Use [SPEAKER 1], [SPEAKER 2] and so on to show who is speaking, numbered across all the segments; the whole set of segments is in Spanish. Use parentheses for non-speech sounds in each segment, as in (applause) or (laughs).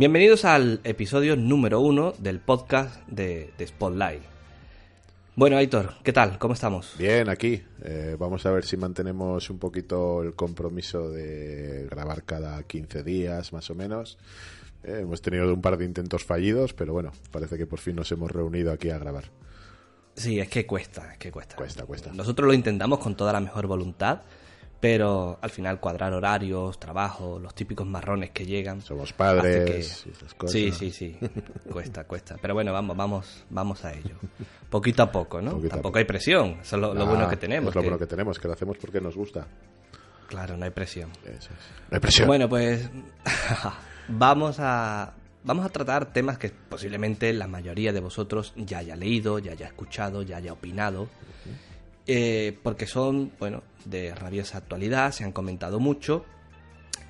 [SPEAKER 1] Bienvenidos al episodio número uno del podcast de, de Spotlight. Bueno, Aitor, ¿qué tal? ¿Cómo estamos?
[SPEAKER 2] Bien, aquí. Eh, vamos a ver si mantenemos un poquito el compromiso de grabar cada 15 días, más o menos. Eh, hemos tenido un par de intentos fallidos, pero bueno, parece que por fin nos hemos reunido aquí a grabar.
[SPEAKER 1] Sí, es que cuesta, es que cuesta.
[SPEAKER 2] Cuesta, cuesta.
[SPEAKER 1] Nosotros lo intentamos con toda la mejor voluntad, pero al final cuadrar horarios, trabajo, los típicos marrones que llegan.
[SPEAKER 2] Somos padres
[SPEAKER 1] que-
[SPEAKER 2] y esas cosas.
[SPEAKER 1] Sí, sí, sí. (laughs) cuesta, cuesta. Pero bueno, vamos, vamos, vamos a ello. Poquito a poco, ¿no?
[SPEAKER 2] Poquito
[SPEAKER 1] Tampoco
[SPEAKER 2] poco.
[SPEAKER 1] hay presión. Eso es lo, lo
[SPEAKER 2] Ah,
[SPEAKER 1] bueno que tenemos.
[SPEAKER 2] Es lo
[SPEAKER 1] que-
[SPEAKER 2] bueno que tenemos, que lo hacemos porque nos gusta.
[SPEAKER 1] Claro, no hay presión.
[SPEAKER 2] Eso es. No hay presión.
[SPEAKER 1] Bueno, pues (laughs) vamos a vamos a tratar temas que posiblemente la mayoría de vosotros ya haya leído, ya haya escuchado, ya haya opinado, eh, porque son, bueno, de rabiosa actualidad, se han comentado mucho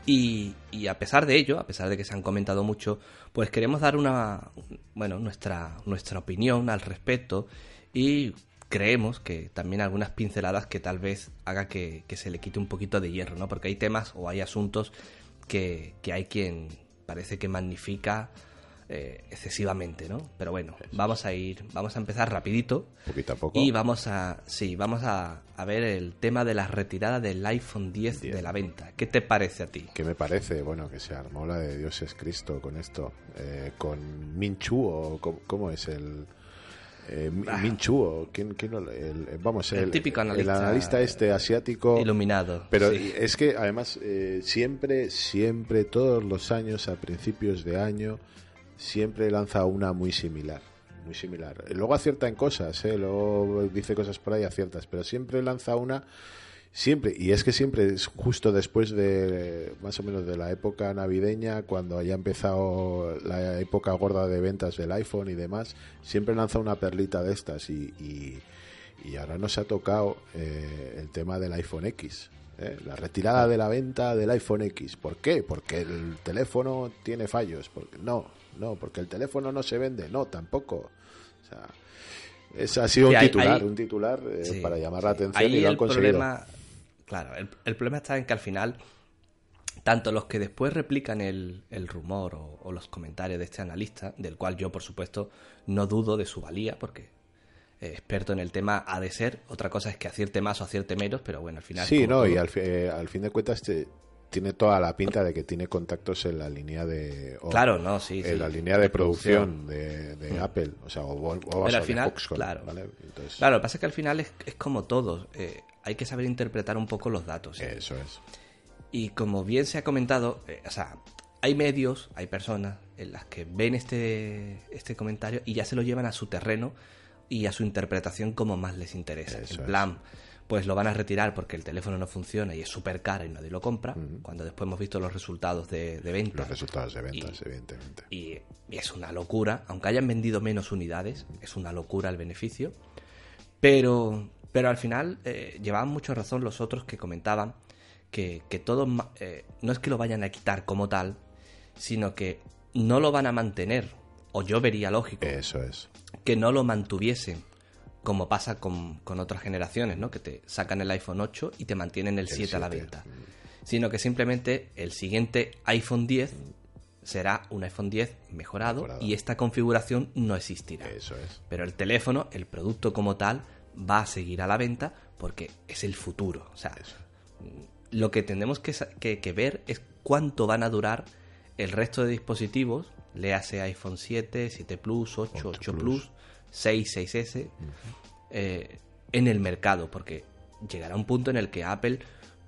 [SPEAKER 1] y, y a pesar de ello, a pesar de que se han comentado mucho, pues queremos dar una, bueno, nuestra nuestra opinión al respecto y creemos que también algunas pinceladas que tal vez haga que, que se le quite un poquito de hierro, ¿no? Porque hay temas o hay asuntos que, que hay quien parece que magnifica eh, excesivamente, ¿no? Pero bueno, vamos a ir, vamos a empezar rapidito
[SPEAKER 2] poquito a poco.
[SPEAKER 1] y vamos a, sí, vamos a, a ver el tema de la retirada del iPhone 10 de la venta. ¿Qué te parece a ti?
[SPEAKER 2] ¿Qué me parece? Bueno, que se armó la de Dios es Cristo con esto. Eh, con Minchu, o cómo, cómo es el. Eh, o quién, quién lo- el- el- vamos,
[SPEAKER 1] Ah. El
[SPEAKER 2] el,
[SPEAKER 1] típico
[SPEAKER 2] el
[SPEAKER 1] analista
[SPEAKER 2] analista este asiático.
[SPEAKER 1] Iluminado.
[SPEAKER 2] Pero
[SPEAKER 1] sí.
[SPEAKER 2] es que además eh, siempre, siempre, todos los años, a principios de año, siempre lanza una muy similar. Muy similar. Luego acierta en cosas, ¿eh? luego dice cosas por ahí aciertas, pero siempre lanza una, siempre, y es que siempre es justo después de más o menos de la época navideña, cuando haya empezado la época gorda de ventas del iPhone y demás, siempre lanza una perlita de estas y, y, ahora nos ha tocado eh, el tema del iPhone X. ¿eh? La retirada de la venta del iPhone X. ¿Por qué? Porque el teléfono tiene fallos. Porque no, no, porque el teléfono no se vende. No, tampoco. O sea, ha sido
[SPEAKER 1] Sí,
[SPEAKER 2] un
[SPEAKER 1] hay-
[SPEAKER 2] titular,
[SPEAKER 1] hay-
[SPEAKER 2] un titular eh,
[SPEAKER 1] Sí,
[SPEAKER 2] para llamar la atención
[SPEAKER 1] Ahí
[SPEAKER 2] y lo han
[SPEAKER 1] el
[SPEAKER 2] conseguido.
[SPEAKER 1] problema, claro, el, el problema está en que al final, tanto los que después replican el, el rumor o, o los comentarios de este analista, del cual yo, por supuesto, no dudo de su valía, porque eh, experto en el tema ha de ser, otra cosa es que acierte más o acierte menos, pero bueno, al final...
[SPEAKER 2] Sí, no, y al, eh, al fin de cuentas te- tiene toda la pinta de que tiene contactos en la línea de... o
[SPEAKER 1] Claro, no, sí,
[SPEAKER 2] En
[SPEAKER 1] sí,
[SPEAKER 2] la línea de, producción, de, de Apple, o sea, o, o-
[SPEAKER 1] Pero al
[SPEAKER 2] de
[SPEAKER 1] final,
[SPEAKER 2] Foxconn,
[SPEAKER 1] claro.
[SPEAKER 2] ¿vale? Entonces,
[SPEAKER 1] Claro, lo que pasa es que al final es, es como todo, eh, hay que saber interpretar un poco los datos. ¿eh?
[SPEAKER 2] Eso es.
[SPEAKER 1] Y como bien se ha comentado, eh, o sea, hay medios, hay personas en las que ven este, este comentario y ya se lo llevan a su terreno y a su interpretación como más les interesa.
[SPEAKER 2] Eso
[SPEAKER 1] en
[SPEAKER 2] es.
[SPEAKER 1] Pues lo van a retirar porque el teléfono no funciona y es súper caro y nadie lo compra, cuando después hemos visto los resultados de, de venta.
[SPEAKER 2] Los resultados de ventas,
[SPEAKER 1] Y-
[SPEAKER 2] evidentemente.
[SPEAKER 1] Y, y es una locura, aunque hayan vendido menos unidades, es una locura el beneficio. Pero, pero al final eh, llevaban mucho razón los otros que comentaban que, que todo ma- eh, no es que lo vayan a quitar como tal, sino que no lo van a mantener, o yo vería lógico,
[SPEAKER 2] Eso es.
[SPEAKER 1] que no lo mantuviesen, como pasa con, con otras generaciones, ¿no? Que te sacan el iPhone 8 y te mantienen el 7 a la
[SPEAKER 2] 7,
[SPEAKER 1] venta. Sino que simplemente el siguiente iPhone 10 será un iPhone 10 mejorado,
[SPEAKER 2] Mejorado.
[SPEAKER 1] y esta configuración no existirá.
[SPEAKER 2] Eso es.
[SPEAKER 1] Pero el teléfono, el producto como tal, va a seguir a la venta porque es el futuro. O sea, lo que tenemos que, que- que ver es cuánto van a durar el resto de dispositivos, léase iPhone 7, 7 Plus, 8, 8,
[SPEAKER 2] 8
[SPEAKER 1] Plus,
[SPEAKER 2] Plus.
[SPEAKER 1] 6, 6S, eh, en el mercado, porque llegará un punto en el que Apple,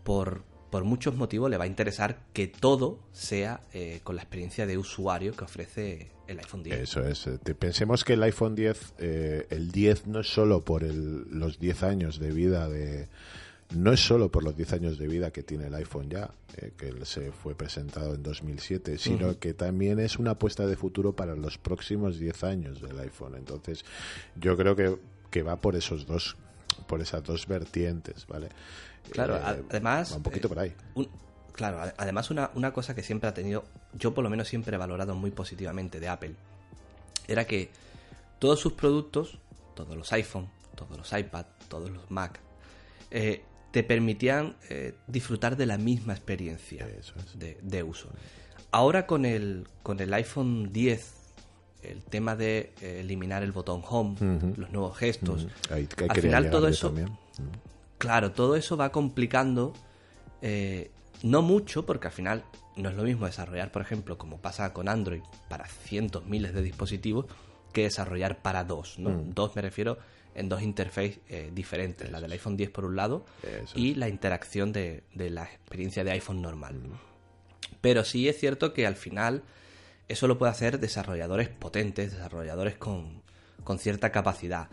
[SPEAKER 1] por, por muchos motivos, le va a interesar que todo sea eh, con la experiencia de usuario que ofrece el iPhone 10.
[SPEAKER 2] Eso es. Pensemos que el iPhone 10, eh, el 10 no es solo por el, los 10 años de vida de... No es solo por los 10 años de vida que tiene el iPhone ya, eh, que se fue presentado en 2007, sino que también es una apuesta de futuro para los próximos 10 años del iPhone. Entonces, yo creo que, que va por esos dos por esas dos vertientes, ¿vale?
[SPEAKER 1] Claro,
[SPEAKER 2] Eh,
[SPEAKER 1] además...
[SPEAKER 2] va un poquito
[SPEAKER 1] eh,
[SPEAKER 2] por ahí.
[SPEAKER 1] un- claro, ade- además una, una cosa que siempre ha tenido, yo por lo menos siempre he valorado muy positivamente de Apple, era que todos sus productos, todos los iPhone, todos los iPad, todos los Mac, eh, te permitían eh, disfrutar de la misma experiencia
[SPEAKER 2] Eso es.
[SPEAKER 1] de, de uso. Ahora con el, con el iPhone 10, el tema de eh, eliminar el botón Home, los nuevos gestos,
[SPEAKER 2] Ahí- ahí
[SPEAKER 1] al final todo eso, claro, todo eso va complicando, eh, no mucho, porque al final no es lo mismo desarrollar, por ejemplo, como pasa con Android, para cientos, miles de dispositivos, que desarrollar para dos, ¿no? Dos me refiero en dos interfaces eh, diferentes, la del iPhone 10 por un lado
[SPEAKER 2] Eso
[SPEAKER 1] y la interacción de, de la experiencia de iPhone normal.
[SPEAKER 2] Mm.
[SPEAKER 1] Pero sí es cierto que al final eso lo puede hacer desarrolladores potentes, desarrolladores con, con cierta capacidad.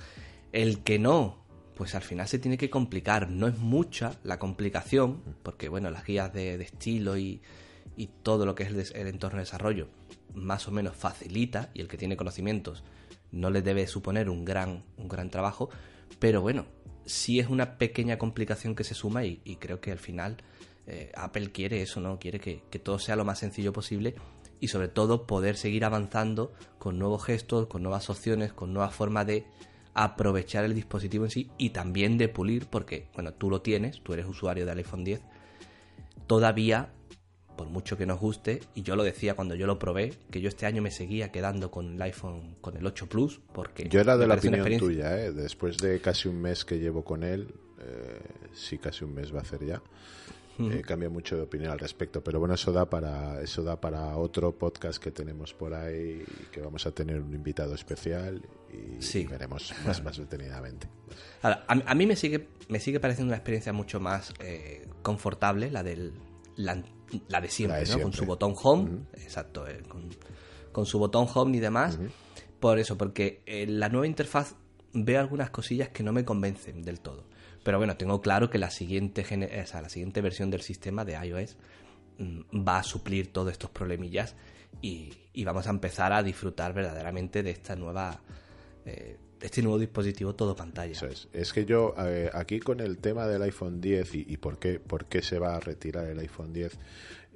[SPEAKER 1] El que no, pues al final se tiene que complicar. No es mucha la complicación, porque bueno, las guías de, de estilo y, y todo lo que es el entorno de desarrollo más o menos facilita y el que tiene conocimientos no le debe suponer un gran, un gran trabajo, pero bueno, sí es una pequeña complicación que se suma y, creo que al final eh, Apple quiere eso, ¿no? Quiere que, que todo sea lo más sencillo posible y sobre todo poder seguir avanzando con nuevos gestos, con nuevas opciones, con nuevas formas de aprovechar el dispositivo en sí y también de pulir, porque, bueno, tú lo tienes, tú eres usuario del iPhone 10, todavía, por mucho que nos guste, y yo lo decía cuando yo lo probé, que yo este año me seguía quedando con el iPhone, con el 8 Plus, porque...
[SPEAKER 2] Yo era de la opinión
[SPEAKER 1] experiencia-
[SPEAKER 2] tuya, ¿eh? Después de casi un mes que llevo con él, eh, sí, casi un mes va a hacer ya. eh, cambia mucho de opinión al respecto, pero bueno, eso da para eso da para otro podcast que tenemos por ahí que vamos a tener un invitado especial y,
[SPEAKER 1] Sí.
[SPEAKER 2] y veremos más, más detenidamente.
[SPEAKER 1] Ahora, a, a mí me sigue, me sigue pareciendo una experiencia mucho más eh, confortable, la del la, la de siempre,
[SPEAKER 2] La de
[SPEAKER 1] ¿no? Con su botón home, exacto, eh, con, con su botón home y demás. Por eso, porque en la nueva interfaz veo algunas cosillas que no me convencen del todo. Pero bueno, tengo claro que la siguiente, o sea, la siguiente versión del sistema de iOS mm, va a suplir todos estos problemillas y, y vamos a empezar a disfrutar verdaderamente de esta nueva eh, este nuevo dispositivo todo pantalla.
[SPEAKER 2] Eso es. Es que yo, eh, aquí con el tema del iPhone 10 y, por, qué, por qué se va a retirar el iPhone 10,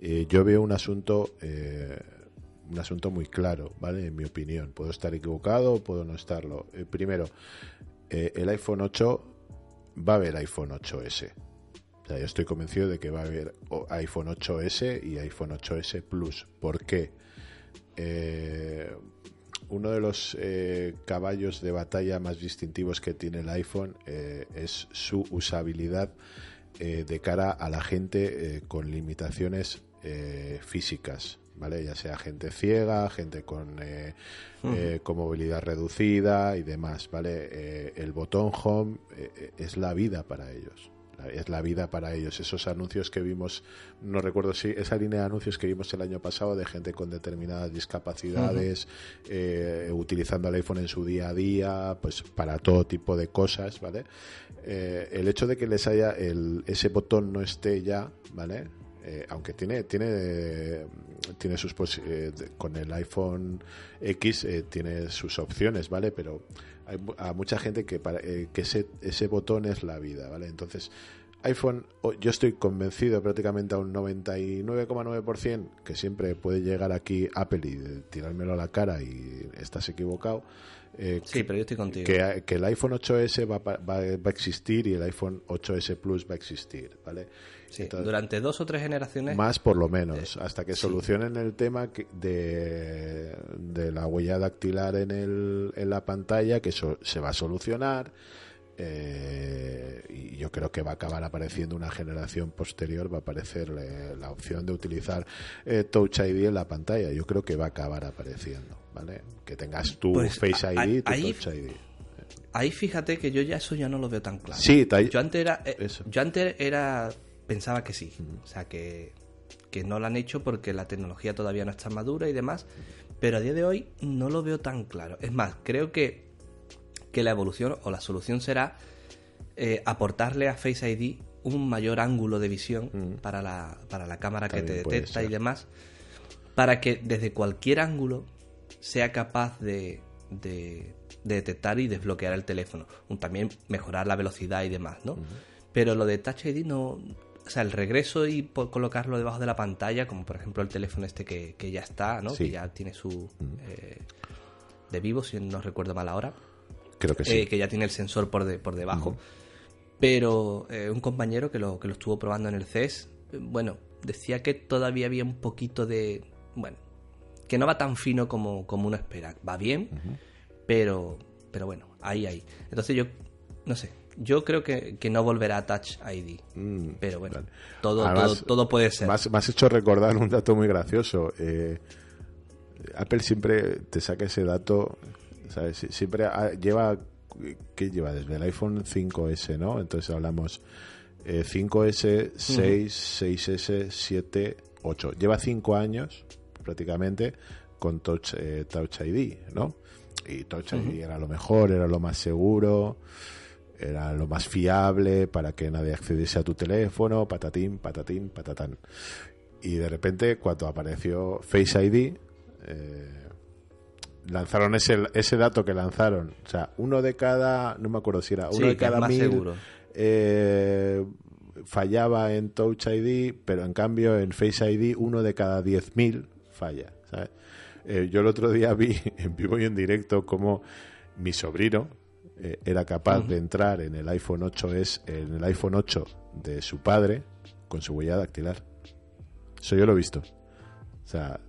[SPEAKER 2] eh, yo veo un asunto, eh, un asunto muy claro, ¿vale? En mi opinión. Puedo estar equivocado, puedo no estarlo. Eh, primero, el iPhone 8 va a haber iPhone 8S. O sea, yo estoy convencido de que va a haber o- iPhone 8S y iPhone 8S Plus. ¿Por qué? Eh, uno de los eh, caballos de batalla más distintivos que tiene el iPhone eh, es su usabilidad eh, de cara a la gente eh, con limitaciones eh, físicas, ¿vale? Ya sea gente ciega, gente con, eh, eh, con movilidad reducida y demás, ¿vale? Eh, el botón Home es la vida para ellos. Es la vida para ellos. Esos anuncios que vimos, no recuerdo si esa línea de anuncios que vimos el año pasado de gente con determinadas discapacidades, eh, utilizando el iPhone en su día a día, pues para todo tipo de cosas, ¿vale? Eh, el hecho de que les haya el, ese botón no esté ya, ¿vale? Eh, aunque tiene tiene tiene sus eh, de- con el iPhone X tiene sus opciones vale pero hay a mucha gente que para eh, que ese ese botón es la vida vale entonces iPhone yo estoy convencido prácticamente a un 99,9% que siempre puede llegar aquí Apple y tirármelo a la cara y estás equivocado eh,
[SPEAKER 1] Sí, pero yo estoy contigo.
[SPEAKER 2] que, que el iPhone 8S va, va, va a existir y el iPhone 8S Plus va a existir, ¿vale?
[SPEAKER 1] Sí,
[SPEAKER 2] Entonces,
[SPEAKER 1] durante dos o tres generaciones.
[SPEAKER 2] más por lo menos, hasta que
[SPEAKER 1] sí.
[SPEAKER 2] solucionen el tema que- de, de la huella dactilar en, el, en la pantalla, que eso se va a solucionar. eh, y yo creo que va a acabar apareciendo una generación posterior, va a aparecer eh, la opción de utilizar eh, Touch ID en la pantalla. Yo creo que va a acabar apareciendo, ¿vale? Que tengas tu
[SPEAKER 1] Pues,
[SPEAKER 2] Face ID y tu
[SPEAKER 1] ahí-
[SPEAKER 2] Touch ID.
[SPEAKER 1] ahí fíjate que yo ya eso ya no lo veo tan claro.
[SPEAKER 2] Sí,
[SPEAKER 1] yo antes era, eh, yo antes era, pensaba que sí, o sea que, que no lo han hecho porque la tecnología todavía no está madura y demás, pero a día de hoy no lo veo tan claro. Es más, creo que, que la evolución o la solución será eh, aportarle a Face ID un mayor ángulo de visión para, la, para la cámara que te detecta y demás, para que desde cualquier ángulo sea capaz de, de- de detectar y desbloquear el teléfono. También mejorar la velocidad y demás, ¿no? Pero lo de Touch ID no... O sea, el regreso y po- colocarlo debajo de la pantalla, como por ejemplo el teléfono este que, que ya está, ¿no?
[SPEAKER 2] Sí.
[SPEAKER 1] Que ya tiene su... eh, de vivo, si no recuerdo mal ahora.
[SPEAKER 2] Creo que sí.
[SPEAKER 1] eh, que ya tiene el sensor por, de- por debajo. Pero eh, un compañero que lo, que lo estuvo probando en el CES, bueno, decía que todavía había un poquito de... Bueno, que no va tan fino como, como uno espera. Va bien, pero, pero bueno, ahí, ahí. Entonces yo, no sé, yo creo que, que no volverá a Touch ID.
[SPEAKER 2] Mm,
[SPEAKER 1] Pero bueno,
[SPEAKER 2] vale.
[SPEAKER 1] todo,
[SPEAKER 2] Además,
[SPEAKER 1] todo, todo puede ser.
[SPEAKER 2] Me has, me has hecho recordar un dato muy gracioso. Eh, Apple siempre te saca ese dato, Siempre ha- lleva, ¿qué lleva? Desde el iPhone 5S, ¿no? Entonces hablamos eh, 5S, 6, 6S, 7, 8. Lleva 5 años prácticamente con Touch, eh, Touch ID, ¿no? Y Touch ID era lo mejor, era lo más seguro, era lo más fiable para que nadie accediese a tu teléfono, patatín, patatín, patatán. Y de repente, cuando apareció Face ID, eh, lanzaron ese, ese dato que lanzaron. O sea, uno de cada, no me acuerdo si era, uno
[SPEAKER 1] Sí,
[SPEAKER 2] de cada mil eh, fallaba en Touch ID, pero en cambio en Face ID uno de cada 10.000 falla. ¿sabes? Eh, yo el otro día vi (laughs) en vivo y en directo cómo mi sobrino eh, era capaz de entrar en el iPhone 8S, en el iPhone 8 de su padre con su huella dactilar. Eso yo lo he visto. O sea,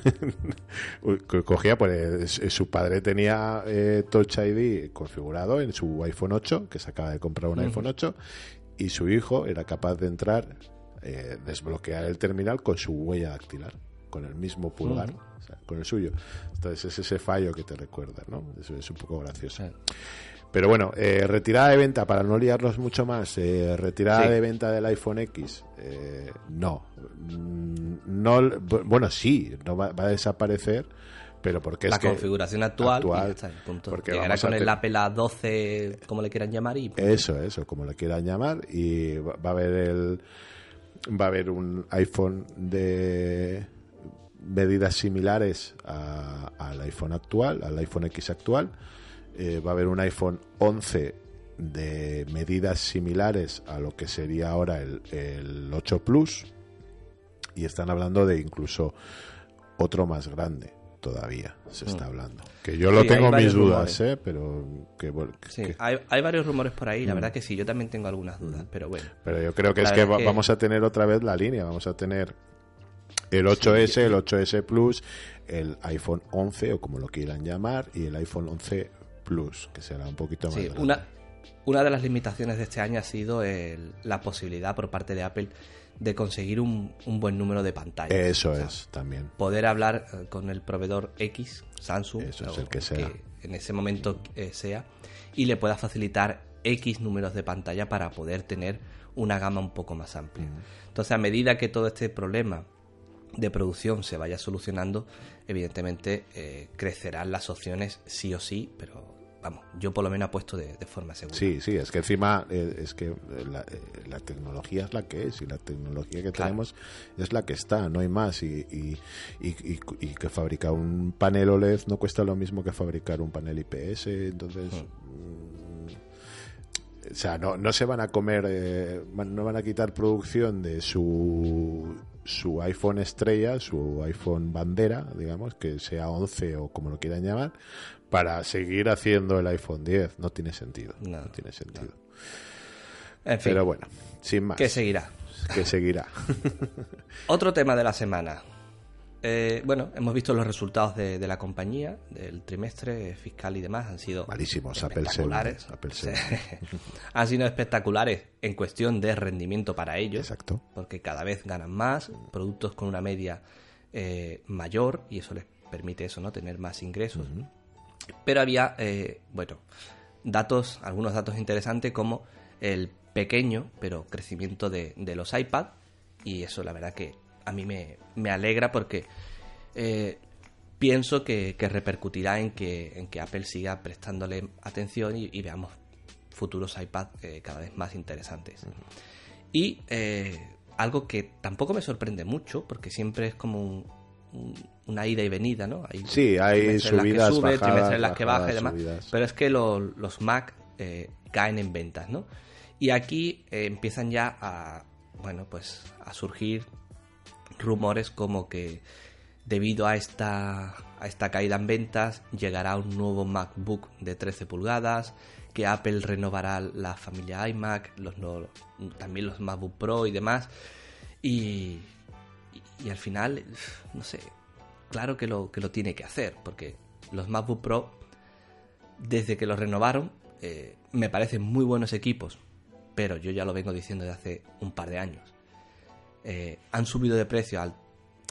[SPEAKER 2] (laughs) co- cogía, pues su padre tenía eh, Touch ID configurado en su iPhone 8, que se acaba de comprar un iPhone 8, y su hijo era capaz de entrar, eh, desbloquear el terminal con su huella dactilar, con el mismo pulgar, o sea, con el suyo. Entonces es ese fallo que te recuerda, ¿no? Eso es un poco gracioso. Pero bueno, eh, retirada de venta, para no liarnos mucho más, eh, retirada
[SPEAKER 1] Sí.
[SPEAKER 2] de venta del iPhone X, eh, no. Mm, no. bu- Bueno, sí, no va, va a desaparecer, pero porque
[SPEAKER 1] la
[SPEAKER 2] es que
[SPEAKER 1] configuración actual,
[SPEAKER 2] actual,
[SPEAKER 1] y ya está, y punto.
[SPEAKER 2] porque
[SPEAKER 1] Llegará con el Apple A12, como le quieran llamar, y.
[SPEAKER 2] Eso, eso, como le quieran llamar, y va, va a haber el va a haber un iPhone de medidas similares a- al iPhone actual, al iPhone X actual. Eh, va a haber un iPhone 11 de medidas similares a lo que sería ahora el, el 8 Plus. Y están hablando de incluso otro más grande todavía, se está hablando. Que yo lo
[SPEAKER 1] Mm. Sí,
[SPEAKER 2] tengo mis dudas,
[SPEAKER 1] rumores.
[SPEAKER 2] ¿eh? pero que, bueno, que-
[SPEAKER 1] Sí,
[SPEAKER 2] que-
[SPEAKER 1] hay, hay varios rumores por ahí, la verdad que sí, yo también tengo algunas dudas, pero bueno.
[SPEAKER 2] Pero yo creo que
[SPEAKER 1] La
[SPEAKER 2] es que- vamos a tener otra vez la línea, vamos a tener el 8S, el 8S Plus, el iPhone 11 o como lo quieran llamar y el iPhone 11 Plus, que será un poquito más
[SPEAKER 1] Sí,
[SPEAKER 2] grande.
[SPEAKER 1] una, una de las limitaciones de este año ha sido el- la posibilidad por parte de Apple de conseguir un, un buen número de pantallas.
[SPEAKER 2] Eso
[SPEAKER 1] O sea,
[SPEAKER 2] es también.
[SPEAKER 1] Poder hablar eh, con el proveedor X, Samsung,
[SPEAKER 2] Eso es
[SPEAKER 1] o
[SPEAKER 2] el que sea.
[SPEAKER 1] en ese momento eh, sea, y le pueda facilitar X números de pantalla para poder tener una gama un poco más amplia. Entonces, a medida que todo este problema de producción se vaya solucionando, evidentemente eh, crecerán las opciones sí o sí, pero vamos, yo por lo menos apuesto de, de forma segura.
[SPEAKER 2] Sí, sí, es que encima eh, es que eh, la, eh, la tecnología es la que es y la tecnología que
[SPEAKER 1] Claro.
[SPEAKER 2] tenemos es la que está, no hay más. Y, y, y, que fabricar un panel OLED no cuesta lo mismo que fabricar un panel IPS, entonces... mm, o sea, no, no se van a comer, eh, no van a quitar producción de su, su iPhone estrella, su iPhone bandera, digamos, que sea 11 o como lo quieran llamar, para seguir haciendo el iPhone 10. No tiene sentido. No,
[SPEAKER 1] No,
[SPEAKER 2] tiene sentido.
[SPEAKER 1] En fin,
[SPEAKER 2] Pero bueno, sin más.
[SPEAKER 1] que seguirá.
[SPEAKER 2] que seguirá. (laughs)
[SPEAKER 1] Otro tema de la semana. Eh, bueno, hemos visto los resultados de, de la compañía, del trimestre fiscal y demás, han sido
[SPEAKER 2] Malísimos, Apple
[SPEAKER 1] espectaculares.
[SPEAKER 2] Apple. Seven. (laughs)
[SPEAKER 1] han sido espectaculares en cuestión de rendimiento para ellos,
[SPEAKER 2] Exacto.
[SPEAKER 1] porque cada vez ganan más, productos con una media eh, mayor y eso les permite eso, ¿no? Tener más ingresos. Pero había, eh, bueno, datos, algunos datos interesantes como el pequeño pero crecimiento de, de los iPad y eso la verdad que a mí me, me alegra porque eh, pienso que, que, repercutirá en que, en que Apple siga prestándole atención y, y veamos futuros iPad eh, cada vez más interesantes. Y eh, algo que tampoco me sorprende mucho, porque siempre es como un, un, una ida y venida, ¿no?
[SPEAKER 2] Hay sí, hay subidas,
[SPEAKER 1] en las que sube,
[SPEAKER 2] bajadas,
[SPEAKER 1] en las que baja y demás.
[SPEAKER 2] subidas.
[SPEAKER 1] Pero es que lo, los Mac eh, caen en ventas, ¿no? Y aquí eh, empiezan ya a, bueno, pues a surgir rumores como que debido a esta, a esta caída en ventas llegará un nuevo MacBook de 13 pulgadas, que Apple renovará la familia iMac, los no, también los MacBook Pro y demás. Y, y, al final, no sé, claro que lo, que lo tiene que hacer, porque los MacBook Pro, desde que los renovaron, eh, me parecen muy buenos equipos, pero yo ya lo vengo diciendo desde hace un par de años. Eh, han subido de precio al,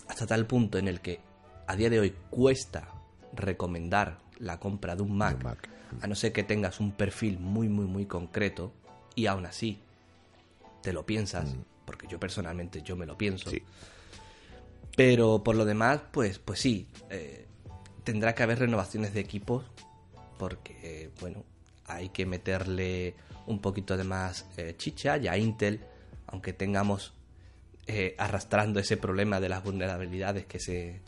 [SPEAKER 1] hasta tal punto en el que a día de hoy cuesta recomendar la compra de un Mac, a no ser que tengas un perfil muy, muy, muy concreto, y aún así te lo piensas, porque yo personalmente yo me lo pienso.
[SPEAKER 2] Sí.
[SPEAKER 1] Pero por lo demás, pues, pues sí, eh, tendrá que haber renovaciones de equipos, porque, eh, bueno, hay que meterle un poquito de más eh, chicha. Ya Intel, aunque tengamos eh, arrastrando ese problema de las vulnerabilidades que se,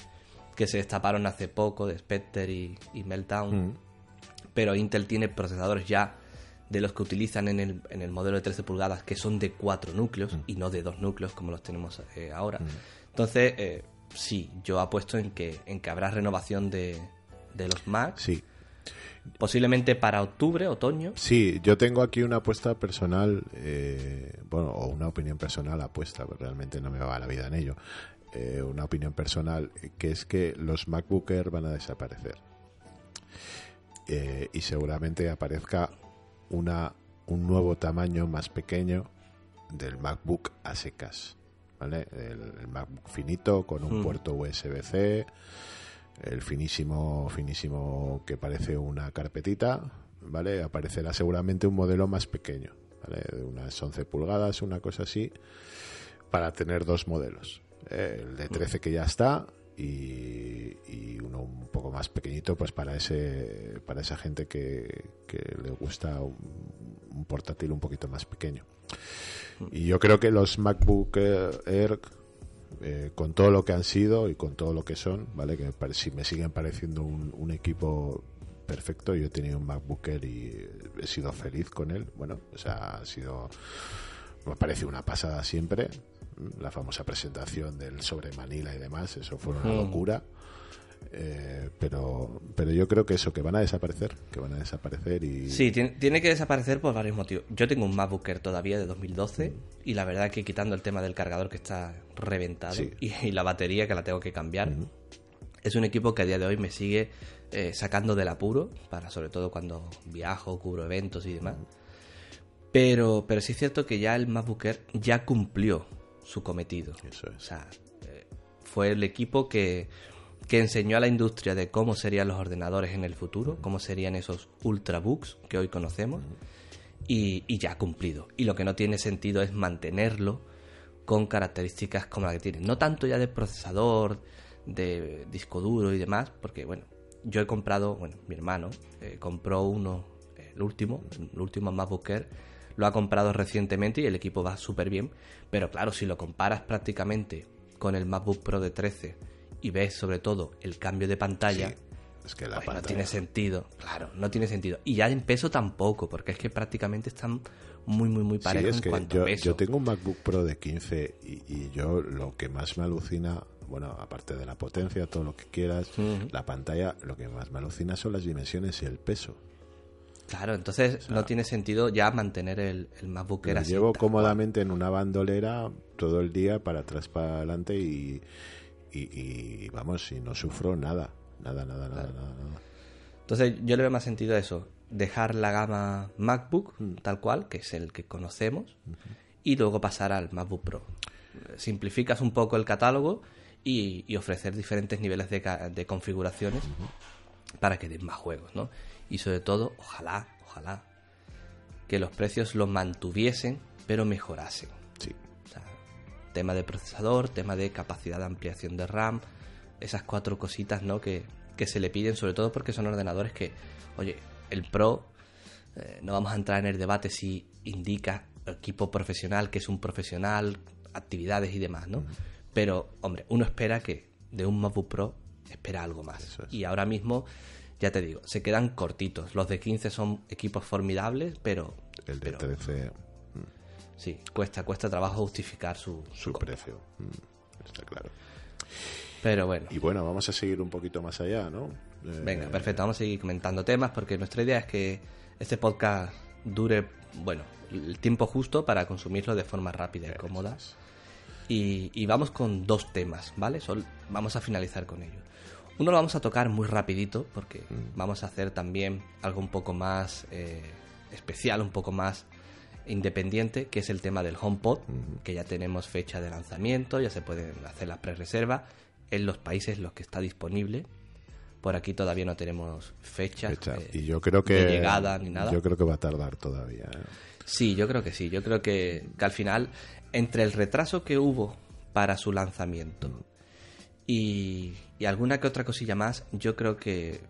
[SPEAKER 1] que se destaparon hace poco de Spectre y, y Meltdown,
[SPEAKER 2] Mm.
[SPEAKER 1] pero Intel tiene procesadores ya de los que utilizan en el, en el modelo de 13 pulgadas que son de 4 núcleos y no de 2 núcleos como los tenemos eh, ahora. Entonces, eh, sí, yo apuesto en que, en que habrá renovación de, de los Mac,
[SPEAKER 2] Sí.
[SPEAKER 1] Posiblemente para octubre, otoño.
[SPEAKER 2] Sí, yo tengo aquí una apuesta personal, eh, bueno, o una opinión personal apuesta, pero realmente no me va la vida en ello. Eh, una opinión personal, que es que los MacBook Air van a desaparecer. Eh, y seguramente aparezca una, un nuevo tamaño más pequeño del MacBook a secas. ¿vale? El, el MacBook finito con un
[SPEAKER 1] Mm.
[SPEAKER 2] puerto USB-C, el finísimo, finísimo que parece una carpetita, ¿vale? Aparecerá seguramente un modelo más pequeño, ¿vale? De unas 11 pulgadas, una cosa así, para tener dos modelos. Eh, el de 13 que ya está y, y uno un poco más pequeñito pues para ese para esa gente que, que le gusta un, un portátil un poquito más pequeño. Y yo creo que los MacBook Air eh, con todo lo que han sido y con todo lo que son, ¿vale? Que me, si me siguen pareciendo un, un equipo perfecto. Yo he tenido un MacBook Air y he sido feliz con él. Bueno, o sea, ha sido. Me parece una pasada siempre. La famosa presentación del sobre Manila y demás, eso fue una
[SPEAKER 1] Mm.
[SPEAKER 2] Eh, pero, pero yo creo que eso, que van a desaparecer, que van a desaparecer y.
[SPEAKER 1] Sí, tiene, tiene que desaparecer por varios motivos. Yo tengo un MacBook Air todavía de 2012 y la verdad que quitando el tema del cargador que está reventado
[SPEAKER 2] Sí.
[SPEAKER 1] y, y la batería que la tengo que cambiar, es un equipo que a día de hoy me sigue eh, sacando del apuro, para sobre todo cuando viajo, cubro eventos y demás. Pero, pero sí es cierto que ya el MacBook Air ya cumplió su cometido.
[SPEAKER 2] Eso es.
[SPEAKER 1] O sea, eh, fue el equipo que, que enseñó a la industria de cómo serían los ordenadores en el futuro, cómo serían esos ultrabooks que hoy conocemos, y, ya ha cumplido. Y lo que no tiene sentido es mantenerlo con características como la que tiene. No tanto ya de procesador, de disco duro y demás, porque bueno, yo he comprado, bueno, mi hermano eh, compró uno, el último, el último MacBook Air, lo ha comprado recientemente y el equipo va súper bien, pero claro, si lo comparas prácticamente con el MacBook Pro de 13 y ves sobre todo el cambio de pantalla,
[SPEAKER 2] Sí, es que la
[SPEAKER 1] pues no
[SPEAKER 2] pantalla-
[SPEAKER 1] tiene sentido, claro, no tiene sentido. Y ya en peso tampoco, porque es que prácticamente están muy, muy, muy
[SPEAKER 2] Sí,
[SPEAKER 1] parejos
[SPEAKER 2] es
[SPEAKER 1] en
[SPEAKER 2] que
[SPEAKER 1] cuanto
[SPEAKER 2] yo,
[SPEAKER 1] a peso.
[SPEAKER 2] yo tengo un MacBook Pro de 15 y, y yo lo que más me alucina, bueno, aparte de la potencia, todo lo que quieras, la pantalla, lo que más me alucina son las dimensiones y el peso.
[SPEAKER 1] Claro, entonces no tiene sentido ya mantener el, el MacBook Air
[SPEAKER 2] Lo
[SPEAKER 1] así.
[SPEAKER 2] llevo cómodamente en una bandolera todo el día para atrás, para adelante y, y, y, vamos, y no sufro nada, nada, nada, nada, nada, nada.
[SPEAKER 1] Entonces yo le veo más sentido a eso, dejar la gama MacBook
[SPEAKER 2] Mm.
[SPEAKER 1] tal cual, que es el que conocemos, y luego pasar al MacBook Pro. Simplificas un poco el catálogo y, y ofrecer diferentes niveles de, de configuraciones para que den más juegos, ¿no? Y sobre todo, ojalá, ojalá, que los precios los mantuviesen, pero mejorasen. Tema de procesador, tema de capacidad de ampliación de RAM, esas cuatro cositas, ¿no? Que, que se le piden, sobre todo porque son ordenadores que, oye, el Pro, eh, no vamos a entrar en el debate si indica equipo profesional, que es un profesional, actividades y demás, ¿no? Pero, hombre, uno espera que de un MacBook Pro espera algo más.
[SPEAKER 2] Es.
[SPEAKER 1] Y ahora mismo, ya te digo, se quedan cortitos. Los de 15 son equipos formidables, pero,
[SPEAKER 2] El de
[SPEAKER 1] pero
[SPEAKER 2] 13,
[SPEAKER 1] sí, cuesta, cuesta trabajo justificar su,
[SPEAKER 2] su precio. Mm, Está claro.
[SPEAKER 1] Pero bueno.
[SPEAKER 2] Y bueno, vamos a seguir un poquito más allá, ¿no? Eh,
[SPEAKER 1] Venga, perfecto, vamos a seguir comentando temas porque nuestra idea es que este podcast dure, bueno, el tiempo justo para consumirlo de forma rápida y cómoda. Y, y vamos con dos temas, ¿vale? Sol- vamos a finalizar con ellos. Uno lo vamos a tocar muy rapidito porque vamos a hacer también algo un poco más eh, especial, un poco más independiente, que es el tema del HomePod, que ya tenemos fecha de lanzamiento, ya se pueden hacer las pre-reservas en los países en los que está disponible. Por aquí todavía no tenemos fechas
[SPEAKER 2] Fecha.
[SPEAKER 1] eh,
[SPEAKER 2] y yo creo que
[SPEAKER 1] de llegada ni nada.
[SPEAKER 2] Yo creo que va a tardar todavía. ¿eh?
[SPEAKER 1] Sí, yo creo que sí. Yo creo que, que al final, entre el retraso que hubo para su lanzamiento y, y alguna que otra cosilla más, yo creo que,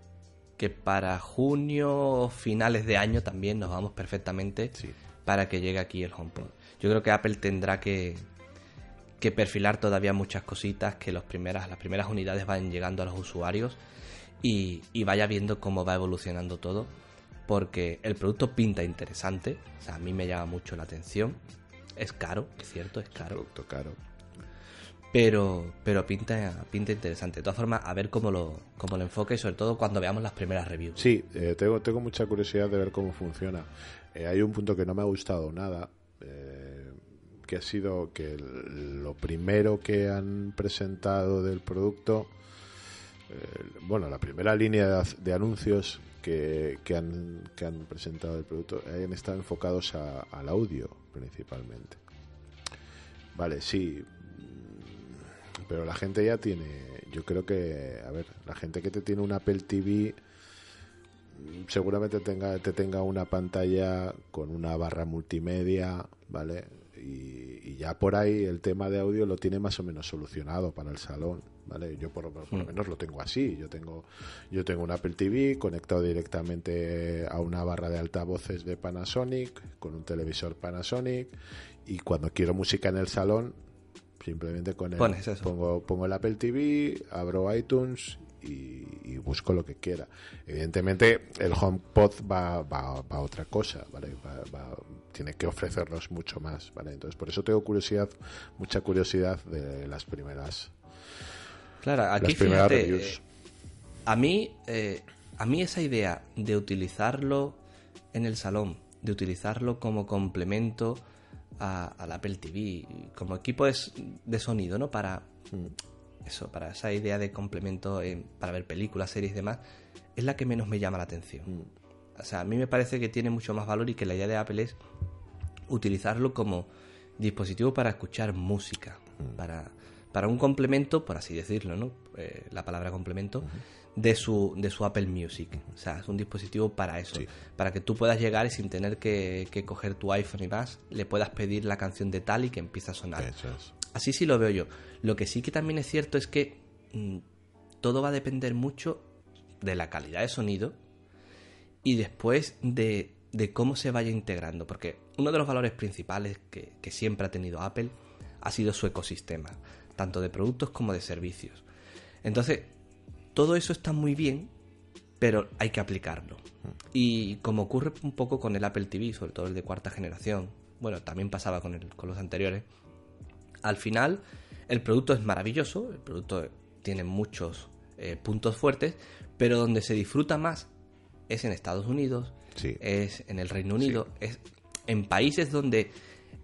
[SPEAKER 1] que para junio, finales de año también nos vamos perfectamente
[SPEAKER 2] Sí.
[SPEAKER 1] Para que llegue aquí el HomePod. Yo creo que Apple tendrá que, que perfilar todavía muchas cositas, que los primeras, las primeras unidades vayan llegando a los usuarios y, y vaya viendo cómo va evolucionando todo, porque el producto pinta interesante, o sea, a mí me llama mucho la atención, es caro, es cierto, es caro,
[SPEAKER 2] Producto caro.
[SPEAKER 1] pero, pero pinta, pinta interesante. De todas formas, a ver cómo lo, cómo lo enfoca y sobre todo cuando veamos las primeras reviews.
[SPEAKER 2] Sí, eh, tengo, tengo mucha curiosidad de ver cómo funciona. Eh, hay un punto que no me ha gustado nada, eh, que ha sido que lo primero que han presentado del producto, eh, bueno, la primera línea de, anuncios que, que han, que han presentado del producto, han estado enfocados a- al audio principalmente. Vale, sí, pero la gente ya tiene, yo creo que, a ver, la gente que te tiene un Apple TV seguramente tenga, te tenga una pantalla con una barra multimedia, ¿vale? Y, y ya por ahí el tema de audio lo tiene más o menos solucionado para el salón, ¿vale? Yo por, por lo menos lo tengo así. Yo tengo, yo tengo un Apple TV conectado directamente a una barra de altavoces de Panasonic, con un televisor Panasonic, y cuando quiero música en el salón, simplemente con el,
[SPEAKER 1] Pones eso.
[SPEAKER 2] pongo, pongo el Apple TV, abro iTunes y, y busco lo que quiera. Evidentemente, el HomePod va, va, va a otra cosa, ¿vale? Va- va- tiene que ofrecernos mucho más, ¿vale? Entonces, por eso tengo curiosidad, mucha curiosidad de las primeras,
[SPEAKER 1] Claro, aquí
[SPEAKER 2] las primeras
[SPEAKER 1] fíjate,
[SPEAKER 2] reviews.
[SPEAKER 1] eh, a mí, eh, a mí esa idea de utilizarlo en el salón, de utilizarlo como complemento a, al Apple TV, como equipo de, sonido, ¿no? Para eso, para esa idea de complemento en- para ver películas, series y demás, es la que menos me llama la atención. O sea, a mí me parece que tiene mucho más valor y que la idea de Apple es utilizarlo como dispositivo para escuchar música, para, para un complemento, por así decirlo, ¿no? Eh, la palabra complemento, de, su, de su Apple Music. O sea, es un dispositivo para eso,
[SPEAKER 2] Sí.
[SPEAKER 1] para que tú puedas llegar y sin tener que, que coger tu iPhone y más, le puedas pedir la canción de tal y que empiece a sonar.
[SPEAKER 2] Eso es.
[SPEAKER 1] Así sí lo veo yo. Lo que sí que también es cierto es que mm, todo va a depender mucho de la calidad de sonido y después de, de cómo se vaya integrando. Porque uno de los valores principales que, que siempre ha tenido Apple ha sido su ecosistema, tanto de productos como de servicios. Entonces, todo eso está muy bien, pero hay que aplicarlo. Y como ocurre un poco con el Apple TV, sobre todo el de cuarta generación, bueno, también pasaba con, el, con los anteriores, al final el producto es maravilloso, el producto tiene muchos eh, puntos fuertes, pero donde se disfruta más es en Estados Unidos,
[SPEAKER 2] Sí.
[SPEAKER 1] es en el Reino Unido, es en países donde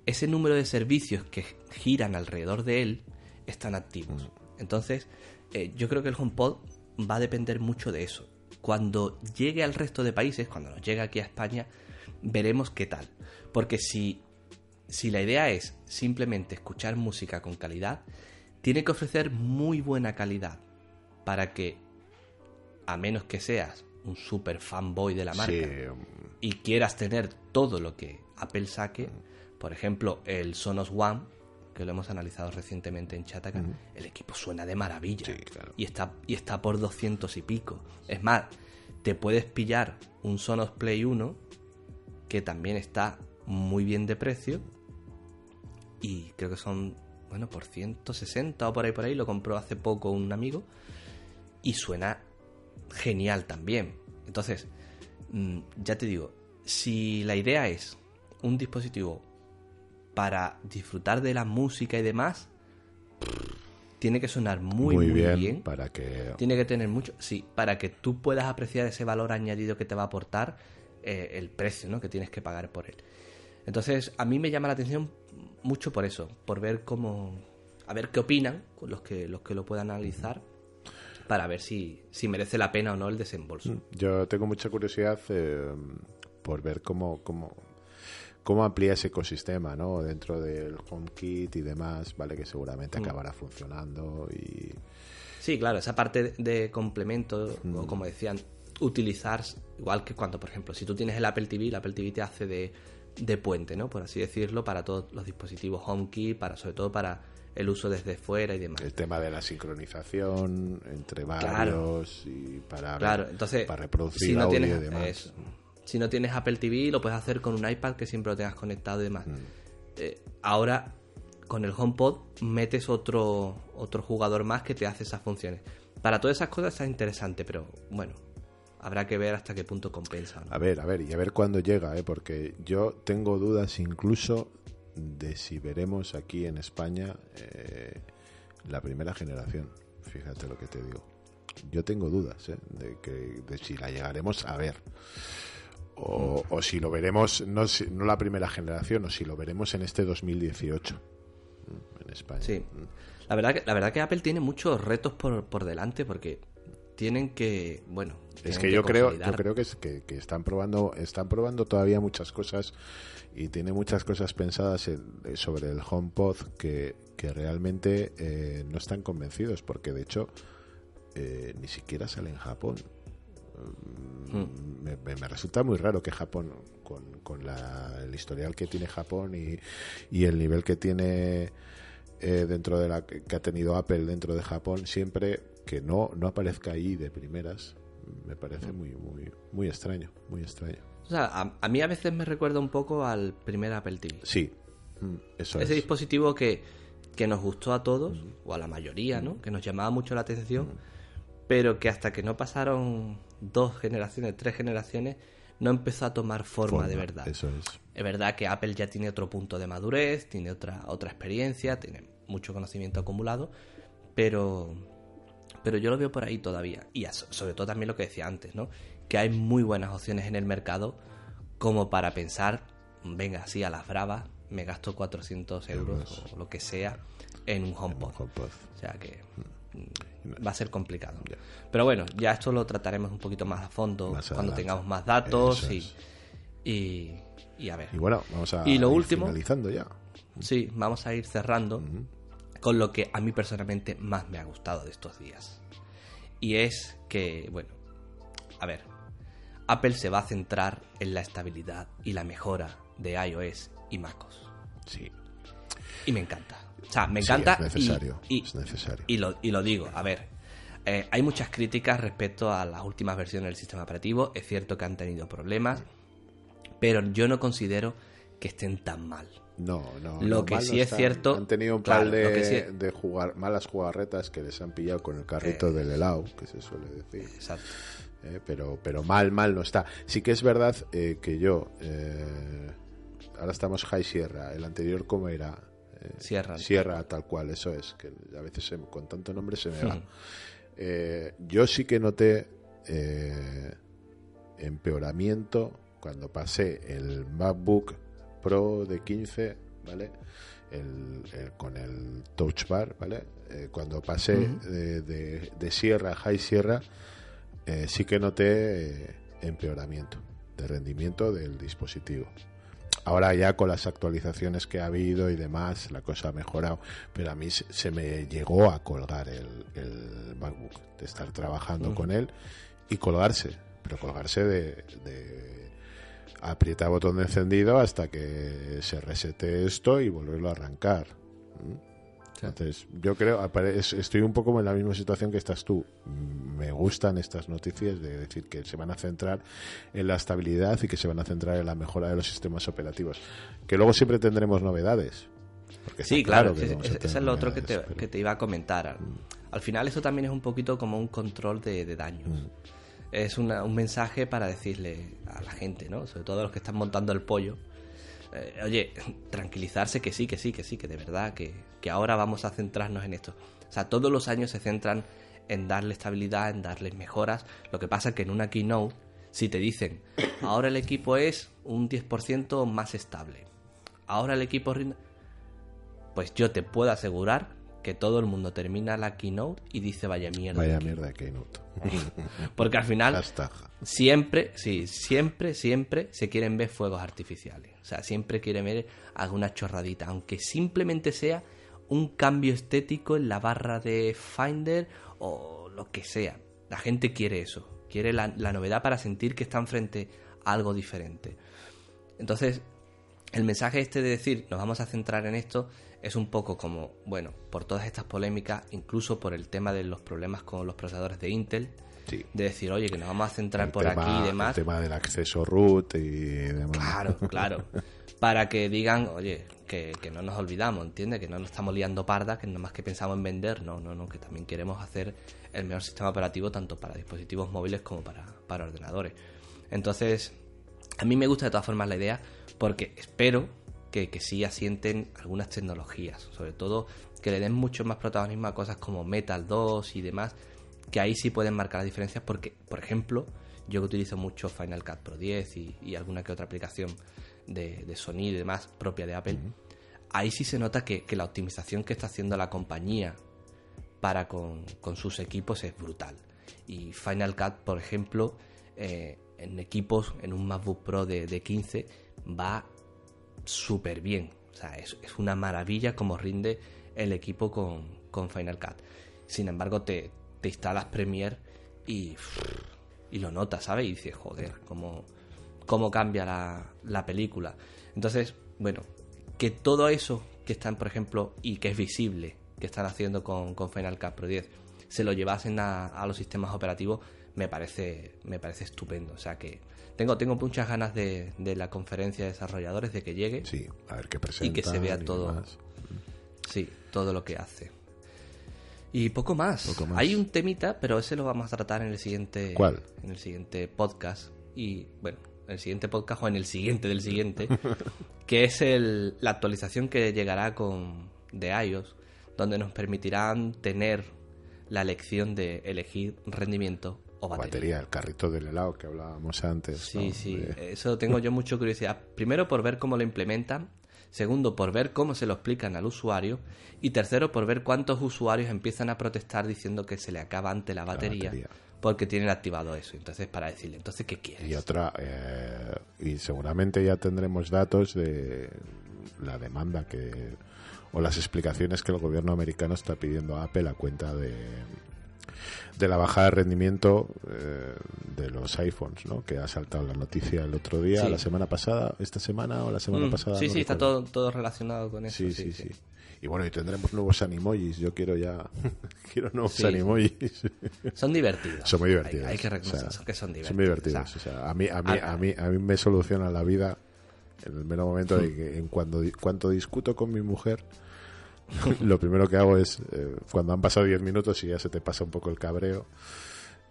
[SPEAKER 1] ese número de servicios que giran alrededor de él están activos. Entonces, eh, yo creo que el HomePod va a depender mucho de eso. Cuando llegue al resto de países, cuando nos llegue aquí a España, veremos qué tal. Porque si, si la idea es simplemente escuchar música con calidad, tiene que ofrecer muy buena calidad para que, a menos que seas un super fanboy de la marca
[SPEAKER 2] Sí,
[SPEAKER 1] y quieras tener todo lo que Apple saque, por ejemplo, el Sonos One, que lo hemos analizado recientemente en Chataca, el equipo suena de maravilla.
[SPEAKER 2] Sí, claro.
[SPEAKER 1] Y está, y está por 200 y pico. Es más, te puedes pillar un Sonos Play 1, que también está muy bien de precio, y creo que son, bueno, por 160 o por ahí por ahí, lo compró hace poco un amigo, y suena genial también. Entonces, mm, ya te digo, si la idea es un dispositivo para disfrutar de la música y demás, tiene que sonar muy, muy, bien,
[SPEAKER 2] para que
[SPEAKER 1] Tiene que tener mucho, sí, para que tú puedas apreciar ese valor añadido que te va a aportar eh, el precio ¿no? que tienes que pagar por él. Entonces, a mí me llama la atención mucho por eso, por ver cómo, a ver qué opinan los que, los que lo puedan analizar, para ver si, si merece la pena o no el desembolso.
[SPEAKER 2] Yo tengo mucha curiosidad eh, por ver cómo, cómo, cómo amplía ese ecosistema, ¿no? Dentro del HomeKit y demás, ¿vale? Que seguramente acabará funcionando y...
[SPEAKER 1] Sí, claro, esa parte de complemento, o como decían, utilizar, igual que cuando, por ejemplo, si tú tienes el Apple TV, el Apple TV te hace de, de puente, ¿no? Por así decirlo, para todos los dispositivos HomeKit, para, sobre todo para el uso desde fuera y demás.
[SPEAKER 2] El tema de la sincronización entre varios
[SPEAKER 1] Claro.
[SPEAKER 2] y para,
[SPEAKER 1] Claro, entonces,
[SPEAKER 2] para reproducir
[SPEAKER 1] si no
[SPEAKER 2] audio
[SPEAKER 1] tienes,
[SPEAKER 2] y demás.
[SPEAKER 1] eso. Si no tienes Apple TV, lo puedes hacer con un iPad que siempre lo tengas conectado y demás.
[SPEAKER 2] Mm.
[SPEAKER 1] Eh, ahora, con el HomePod, metes otro, otro jugador más que te hace esas funciones. Para todas esas cosas está interesante, pero bueno, habrá que ver hasta qué punto compensa. ¿no?
[SPEAKER 2] A ver, a ver, y a ver cuándo llega, ¿eh? porque yo tengo dudas incluso de si veremos aquí en España eh, la primera generación. Fíjate lo que te digo. Yo tengo dudas ¿eh? de, que, de si la llegaremos a ver. O, o si lo veremos, no, si- no la primera generación, o si lo veremos en este 2018 mm, en España.
[SPEAKER 1] Sí.
[SPEAKER 2] Mm.
[SPEAKER 1] La verdad, que, la verdad que Apple tiene muchos retos por, por delante porque tienen que, bueno...
[SPEAKER 2] Es que yo creo, yo creo que, es- que, que están probando, están probando todavía muchas cosas y tiene muchas cosas pensadas en- eh, sobre el HomePod que, que realmente eh, no están convencidos porque de hecho eh, ni siquiera sale en Japón. Mm, Me, me- me resulta muy raro que Japón, con, con la- el historial que tiene Japón y, y el nivel que tiene eh, dentro de la que ha tenido Apple dentro de Japón, siempre que no, no aparezca ahí de primeras, me parece muy, muy, muy extraño, muy extraño.
[SPEAKER 1] O sea, a, a mí a veces me recuerda un poco al primer Apple TV.
[SPEAKER 2] Sí, mm, eso
[SPEAKER 1] Ese
[SPEAKER 2] es.
[SPEAKER 1] dispositivo que, que nos gustó a todos, o a la mayoría, ¿no? Que nos llamaba mucho la atención, pero que hasta que no pasaron dos generaciones, tres generaciones, no empezó a tomar forma,
[SPEAKER 2] Forma,
[SPEAKER 1] de verdad.
[SPEAKER 2] Eso es.
[SPEAKER 1] Es verdad que Apple ya tiene otro punto de madurez, tiene otra, otra experiencia, tiene mucho conocimiento acumulado, pero, pero yo lo veo por ahí todavía. Y sobre todo también lo que decía antes, ¿no? Que hay muy buenas opciones en el mercado como para pensar, venga, así a las bravas, me gasto 400 euros
[SPEAKER 2] Euros.
[SPEAKER 1] o lo que sea en un HomePod.
[SPEAKER 2] HomePod.
[SPEAKER 1] O sea que mm, va a ser complicado. Pero bueno, ya esto lo trataremos un poquito más a fondo
[SPEAKER 2] Más
[SPEAKER 1] cuando
[SPEAKER 2] adelante.
[SPEAKER 1] tengamos más datos y, y, y a ver.
[SPEAKER 2] Y bueno, vamos a
[SPEAKER 1] Y lo
[SPEAKER 2] ir
[SPEAKER 1] último-
[SPEAKER 2] finalizando ya.
[SPEAKER 1] Sí, vamos a ir cerrando con lo que a mí personalmente más me ha gustado de estos días. Y es que, bueno, a ver, Apple se va a centrar en la estabilidad y la mejora de iOS y MacOS.
[SPEAKER 2] Sí.
[SPEAKER 1] Y me encanta. O sea, me
[SPEAKER 2] Sí,
[SPEAKER 1] encanta.
[SPEAKER 2] es necesario,
[SPEAKER 1] Y, y-
[SPEAKER 2] es necesario.
[SPEAKER 1] y lo, y lo digo, a ver. eh, hay muchas críticas respecto a las últimas versiones del sistema operativo. Es cierto que han tenido problemas, pero yo no considero que estén tan mal.
[SPEAKER 2] No, no.
[SPEAKER 1] Lo
[SPEAKER 2] no,
[SPEAKER 1] que sí
[SPEAKER 2] no
[SPEAKER 1] es cierto-
[SPEAKER 2] Han tenido un
[SPEAKER 1] claro,
[SPEAKER 2] par de, jugar, malas jugarretas que les han pillado con el carrito del helado, que se suele decir.
[SPEAKER 1] Exacto.
[SPEAKER 2] Eh, pero, pero mal, mal no está. Sí que es verdad eh, que yo, eh, ahora estamos High Sierra, el anterior como era Eh,
[SPEAKER 1] Sierra.
[SPEAKER 2] Sierra tal cual, eso es, que a veces se- con tanto nombre se me va.
[SPEAKER 1] Ujú.
[SPEAKER 2] Eh, yo sí que noté eh, empeoramiento cuando pasé el MacBook Pro de 15, ¿vale? El- el- con el Touch Bar, ¿vale? Eh, cuando pasé
[SPEAKER 1] Ujú.
[SPEAKER 2] de, de- de Sierra a High Sierra, eh, sí que noté eh, empeoramiento de rendimiento del dispositivo. Ahora ya con las actualizaciones que ha habido y demás, la cosa ha mejorado, pero a mí se, me llegó a colgar el, el MacBook, de estar trabajando
[SPEAKER 1] Ujú.
[SPEAKER 2] con él y colgarse, pero colgarse de, de aprieta botón de encendido hasta que se resete esto y volverlo a arrancar. ¿Mm? Entonces, yo creo, estoy un poco en la misma situación que estás tú. Me gustan estas noticias de decir que se van a centrar en la estabilidad y que se van a centrar en la mejora de los sistemas operativos. Que luego siempre tendremos novedades.
[SPEAKER 1] Sí, claro, eso es lo otro que te, iba a comentar. Mm. Al final eso también es un poquito como un control de, daños. Mm. Es un mensaje para decirle a la gente, ¿no? Sobre todo a los que están montando el pollo. Eh, oye, (laughs) tranquilizarse que sí, que sí, que sí, que de verdad, que, que ahora vamos a centrarnos en esto. O sea, todos los años se centran en darle estabilidad, en darles mejoras. Lo que pasa es que en una keynote, si te dicen, (coughs) ahora el equipo es un 10% más estable, ahora el equipo pues yo te puedo asegurar que todo el mundo termina la keynote y dice vaya mierda.
[SPEAKER 2] Vaya mierda de keynote. (laughs)
[SPEAKER 1] Porque al final siempre, sí, siempre, siempre se quieren ver fuegos artificiales. O sea, siempre quieren ver alguna chorradita, aunque simplemente sea un cambio estético en la barra de Finder o lo que sea. La gente quiere eso, quiere la, la novedad para sentir que están frente a algo diferente. Entonces, el mensaje este de decir, nos vamos a centrar en esto, es un poco como, bueno, por todas estas polémicas, incluso por el tema de los problemas con los procesadores de Intel, de decir, oye, que nos vamos a centrar por aquí y demás.
[SPEAKER 2] El tema del acceso root y demás.
[SPEAKER 1] Claro, claro. Para que digan, oye, que, no nos olvidamos, ¿entiendes? Que no nos estamos liando parda, que no más que pensamos en vender, no, no, no, que también queremos hacer el mejor sistema operativo tanto para dispositivos móviles como para, para ordenadores. Entonces, a mí me gusta de todas formas la idea porque espero que, que sí asienten algunas tecnologías, sobre todo que le den mucho más protagonismo a cosas como Metal 2 y demás, que ahí sí pueden marcar las diferencias porque, por ejemplo, yo que utilizo mucho Final Cut Pro 10 y, alguna que otra aplicación de, sonido y demás propia de Apple, ahí sí se nota que, la optimización que está haciendo la compañía para con, sus equipos es brutal. Y Final Cut, por ejemplo, eh, en equipos, en un MacBook Pro de, de 15, va súper bien. O sea, es, una maravilla como rinde el equipo con, Final Cut. Sin embargo, te, instalas Premiere y, y lo notas, ¿sabes? Y dices, joder, cómo, cómo cambia la, la película. Entonces, bueno, que todo eso que están, por ejemplo, y que es visible, que están haciendo con, con Final Cut Pro 10, se lo llevasen a, a, los sistemas operativos, me parece, me parece estupendo. O sea que tengo, tengo muchas ganas de, la conferencia de desarrolladores de que llegue.
[SPEAKER 2] Sí, a ver qué
[SPEAKER 1] Y que se vea todo. Sí, todo lo que hace. Y poco más. Hay un temita, pero ese lo vamos a tratar en el siguiente.
[SPEAKER 2] ¿Cuál?
[SPEAKER 1] En el siguiente podcast. Y bueno, en el siguiente podcast o en el siguiente del siguiente. (laughs) que es el, la actualización que llegará con de iOS, donde nos permitirán tener la elección de elegir rendimiento o batería.
[SPEAKER 2] el carrito del helado que hablábamos antes.
[SPEAKER 1] Sí, sí, eso tengo yo mucha curiosidad. Primero por ver cómo lo implementan, segundo por ver cómo se lo explican al usuario y tercero por ver cuántos usuarios empiezan a protestar diciendo que se le acaba ante la batería, porque tienen activado eso. Entonces para decirle, entonces ¿qué quieres?
[SPEAKER 2] Y otra, eh, y seguramente ya tendremos datos de la demanda que o las explicaciones que el gobierno americano está pidiendo a Apple a cuenta de de la bajada de rendimiento eh, de los iPhones, ¿no? Que ha saltado la noticia el otro día, la semana pasada, esta semana o la semana mm, pasada.
[SPEAKER 1] Sí, sí, está todo, todo relacionado con eso.
[SPEAKER 2] Sí, sí, sí. Y bueno, y tendremos nuevos animojis. Yo quiero ya. (laughs) quiero nuevos animojis.
[SPEAKER 1] son divertidos.
[SPEAKER 2] Son muy divertidos.
[SPEAKER 1] Hay, que reconocer que son divertidos. Son
[SPEAKER 2] muy divertidos. O sea, a, mí, a, mí, a, mí, a mí me soluciona la vida en el mero momento de que en cuando, cuando discuto con mi mujer (laughs) lo primero que hago es, eh, cuando han pasado 10 minutos y ya se te pasa un poco el cabreo,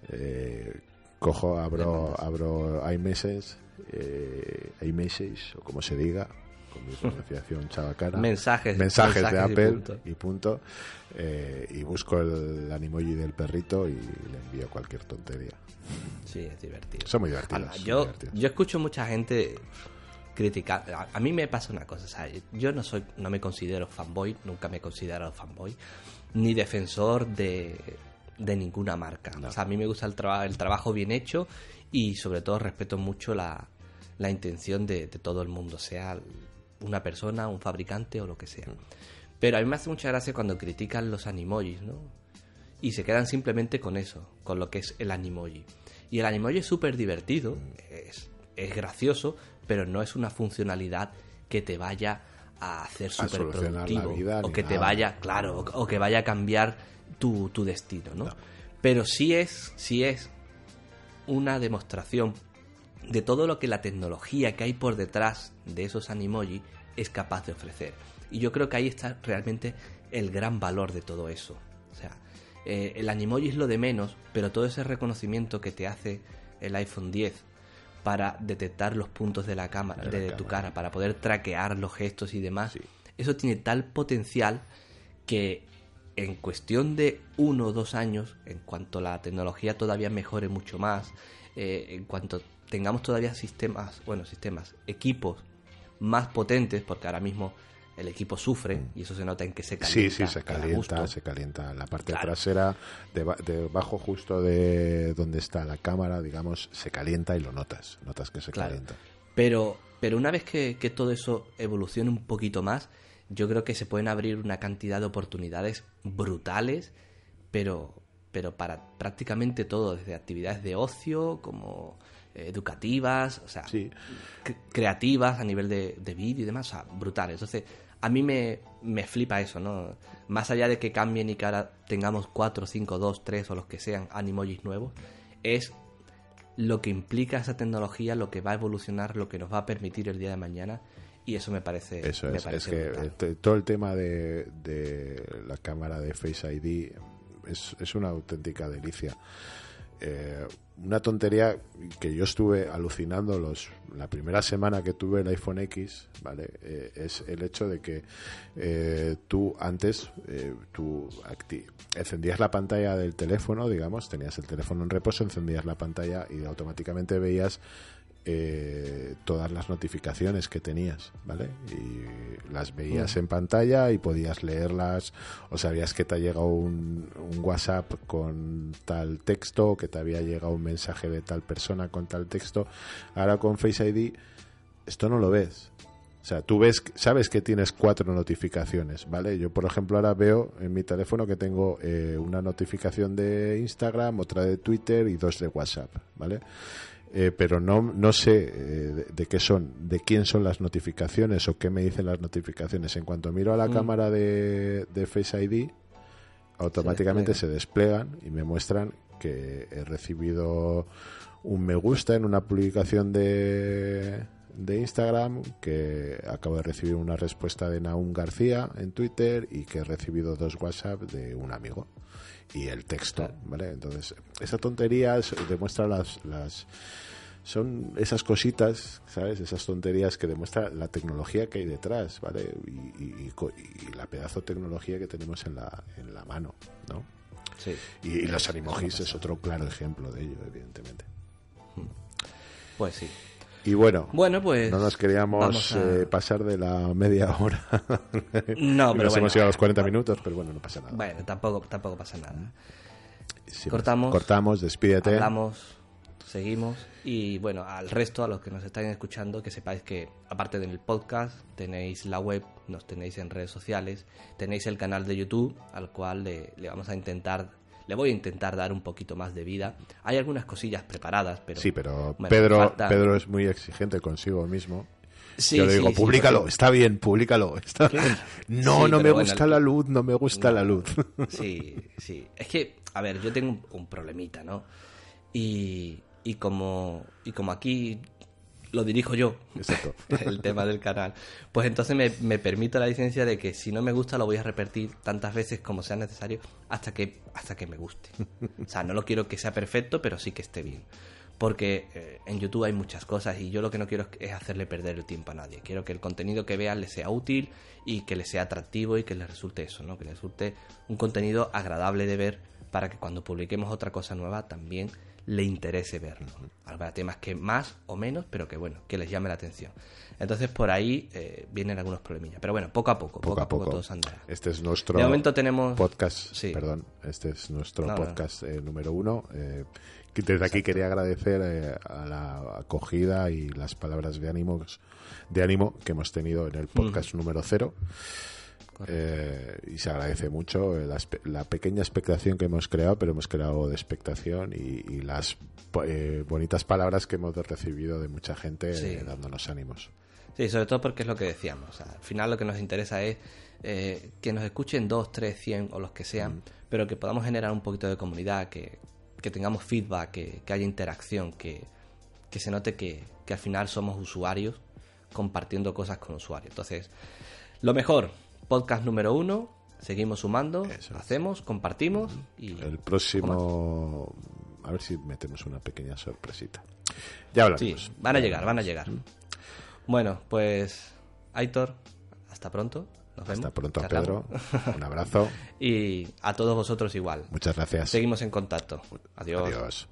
[SPEAKER 2] eh, cojo, abro, abro iMessage, eh, iMessage, o como se diga, con mi pronunciación (laughs) chabacana.
[SPEAKER 1] Mensajes.
[SPEAKER 2] Mensajes, de Apple y punto. Y, busco el animoji del perrito y le envío cualquier tontería.
[SPEAKER 1] Sí, es divertido.
[SPEAKER 2] Son muy divertidos.
[SPEAKER 1] yo, yo escucho mucha gente criticar. A, mí me pasa una cosa, yo no soy, no me considero fanboy, nunca me he considerado fanboy, ni defensor de, de ninguna marca. O sea, a mí me gusta el, el trabajo bien hecho y sobre todo respeto mucho la, la intención de, todo el mundo, sea una persona, un fabricante o lo que sea. Mm. Pero a mí me hace mucha gracia cuando critican los animojis, ¿no? Y se quedan simplemente con eso, con lo que es el animoji. Y el Animoji es súper divertido, es, es gracioso, pero no es una funcionalidad que te vaya a hacer súper productivo
[SPEAKER 2] vida
[SPEAKER 1] o que te vaya, claro, o, o que vaya a cambiar tu, tu destino, ¿no? Pero sí es, sí es una demostración de todo lo que la tecnología que hay por detrás de esos Animoji es capaz de ofrecer. Y yo creo que ahí está realmente el gran valor de todo eso. O sea, eh, el Animoji es lo de menos, pero todo ese reconocimiento que te hace el iPhone 10 para detectar los puntos de la cámara,
[SPEAKER 2] De
[SPEAKER 1] de,
[SPEAKER 2] la
[SPEAKER 1] tu
[SPEAKER 2] cámara.
[SPEAKER 1] cara, para poder traquear los gestos y demás,
[SPEAKER 2] Sí.
[SPEAKER 1] eso tiene tal potencial que en cuestión de uno o dos años, en cuanto la tecnología todavía mejore mucho más, eh, en cuanto tengamos todavía sistemas, bueno, sistemas, equipos más potentes, porque ahora mismo el equipo sufre y eso se nota en que se calienta.
[SPEAKER 2] Sí, sí, se calienta, se calienta. La parte
[SPEAKER 1] Claro.
[SPEAKER 2] trasera, deba- debajo justo de donde está la cámara, digamos, se calienta y lo notas. Notas que se
[SPEAKER 1] Claro.
[SPEAKER 2] calienta.
[SPEAKER 1] Pero, pero una vez que, que todo eso evolucione un poquito más, yo creo que se pueden abrir una cantidad de oportunidades brutales, pero, pero para prácticamente todo, desde actividades de ocio como eh, educativas, o sea,
[SPEAKER 2] Sí.
[SPEAKER 1] creativas a nivel de, de vídeo y demás, o sea, brutales. Entonces, a mí me, me flipa eso, ¿no? Más allá de que cambien y que ahora tengamos 4, 5, 2, 3 o los que sean animojis nuevos, es lo que implica esa tecnología, lo que va a evolucionar, lo que nos va a permitir el día de mañana. Y eso me parece.
[SPEAKER 2] Eso
[SPEAKER 1] me
[SPEAKER 2] es,
[SPEAKER 1] parece
[SPEAKER 2] es que todo el tema de, de la cámara de Face ID es, es una auténtica delicia. Eh, una tontería que yo estuve alucinando los la primera semana que tuve el iPhone X, ¿vale? Eh, es el hecho de que eh, tú antes eh, tú encendías la pantalla del teléfono, digamos, tenías el teléfono en reposo, encendías la pantalla y automáticamente veías eh, todas las notificaciones que tenías, ¿vale? Y las veías en pantalla y podías leerlas o sabías que te ha llegado un, un WhatsApp con tal texto, que te había llegado un mensaje de tal persona con tal texto. Ahora con Face ID esto no lo ves. O sea, tú ves, sabes que tienes cuatro notificaciones, ¿vale? Yo, por ejemplo, ahora veo en mi teléfono que tengo eh, una notificación de Instagram, otra de Twitter y dos de WhatsApp, ¿vale? Eh, pero no, no sé eh, de, de qué son, de quién son las notificaciones o qué me dicen las notificaciones. En cuanto miro a la
[SPEAKER 1] Mm.
[SPEAKER 2] cámara de, de Face ID, automáticamente se desplegan y me muestran que he recibido un me gusta en una publicación de, de Instagram, que acabo de recibir una respuesta de Naum García en Twitter y que he recibido dos WhatsApp de un amigo y el texto, ¿vale? Entonces, esa tontería es- demuestra las, las son esas cositas, ¿sabes? Esas tonterías que demuestra la tecnología que hay detrás, ¿vale? Y, y- y la pedazo de tecnología que tenemos en la, en la mano, ¿no?
[SPEAKER 1] Sí.
[SPEAKER 2] Y, y los animojis es otro claro ejemplo de ello, evidentemente.
[SPEAKER 1] Pues sí.
[SPEAKER 2] Y bueno,
[SPEAKER 1] Bueno, pues.
[SPEAKER 2] no nos queríamos
[SPEAKER 1] a-
[SPEAKER 2] eh, pasar de la media hora. (laughs)
[SPEAKER 1] No, pero
[SPEAKER 2] nos
[SPEAKER 1] bueno.
[SPEAKER 2] hemos ido a los 40 minutos, pero bueno, no pasa nada.
[SPEAKER 1] Bueno, tampoco, tampoco pasa nada. Cortamos.
[SPEAKER 2] Cortamos, despídete.
[SPEAKER 1] Hablamos, seguimos. Y bueno, al resto, a los que nos están escuchando, que sepáis que aparte del podcast, tenéis la web, nos tenéis en redes sociales, tenéis el canal de YouTube, al cual le, le vamos a intentar, le voy a intentar dar un poquito más de vida. Hay algunas cosillas preparadas, pero.
[SPEAKER 2] Sí, pero
[SPEAKER 1] bueno,
[SPEAKER 2] Pedro,
[SPEAKER 1] falta-
[SPEAKER 2] Pedro es muy exigente consigo mismo.
[SPEAKER 1] Sí,
[SPEAKER 2] Yo le digo,
[SPEAKER 1] sí,
[SPEAKER 2] públicalo, está bien, públicalo. Está bien. No, no me
[SPEAKER 1] bueno,
[SPEAKER 2] gusta
[SPEAKER 1] el-
[SPEAKER 2] la luz, no me gusta la luz. (laughs)
[SPEAKER 1] Sí, sí. Es que, a ver, yo tengo un, un problemita, ¿no? Y, y como y como aquí lo dirijo yo,
[SPEAKER 2] Exacto. (laughs)
[SPEAKER 1] el tema del canal, pues entonces me, me permito la licencia de que si no me gusta lo voy a repetir tantas veces como sea necesario hasta que hasta que me guste. O sea, no lo quiero que sea perfecto, pero sí que esté bien. Porque eh, en YouTube hay muchas cosas y yo lo que no quiero es- hacerle perder el tiempo a nadie. Quiero que el contenido que vean le sea útil y que le sea atractivo y que le resulte eso, ¿no? Que le resulte un contenido agradable de ver para que cuando publiquemos otra cosa nueva también le interese verlo. Habrá temas que más o menos, pero que bueno, que les llame la atención. Entonces por ahí eh, vienen algunos problemillas. Pero bueno, poco a poco, poco, a poco, todo se andará.
[SPEAKER 2] Este es nuestro
[SPEAKER 1] De momento tenemos
[SPEAKER 2] podcast,
[SPEAKER 1] Sí.
[SPEAKER 2] perdón, este es nuestro
[SPEAKER 1] No, no.
[SPEAKER 2] podcast eh, número uno. eh, desde aquí quería agradecer eh, a la acogida y las palabras de ánimo, de ánimo que hemos tenido en el podcast número cero. Eh, y se agradece mucho la, la, pequeña expectación que hemos creado, pero hemos creado de expectación y, las eh, bonitas palabras que hemos recibido de mucha gente eh, dándonos ánimos.
[SPEAKER 1] Sí, sobre todo porque es lo que decíamos. al final lo que nos interesa es que nos escuchen dos, tres, cien o los que sean, pero que podamos generar un poquito de comunidad, que, que tengamos feedback, que, que haya interacción, que, que se note que, que al final somos usuarios compartiendo cosas con usuarios. Entonces, lo mejor, podcast número uno, seguimos sumando, hacemos, compartimos y...
[SPEAKER 2] El próximo... A ver si metemos una pequeña sorpresita. Ya hablaremos.
[SPEAKER 1] Sí, van a llegar, van a llegar. Bueno, pues Aitor, hasta pronto. Nos
[SPEAKER 2] hasta pronto, Pedro. Un abrazo. (laughs)
[SPEAKER 1] y a todos vosotros igual.
[SPEAKER 2] Muchas gracias.
[SPEAKER 1] Seguimos en contacto. Adiós. Adiós.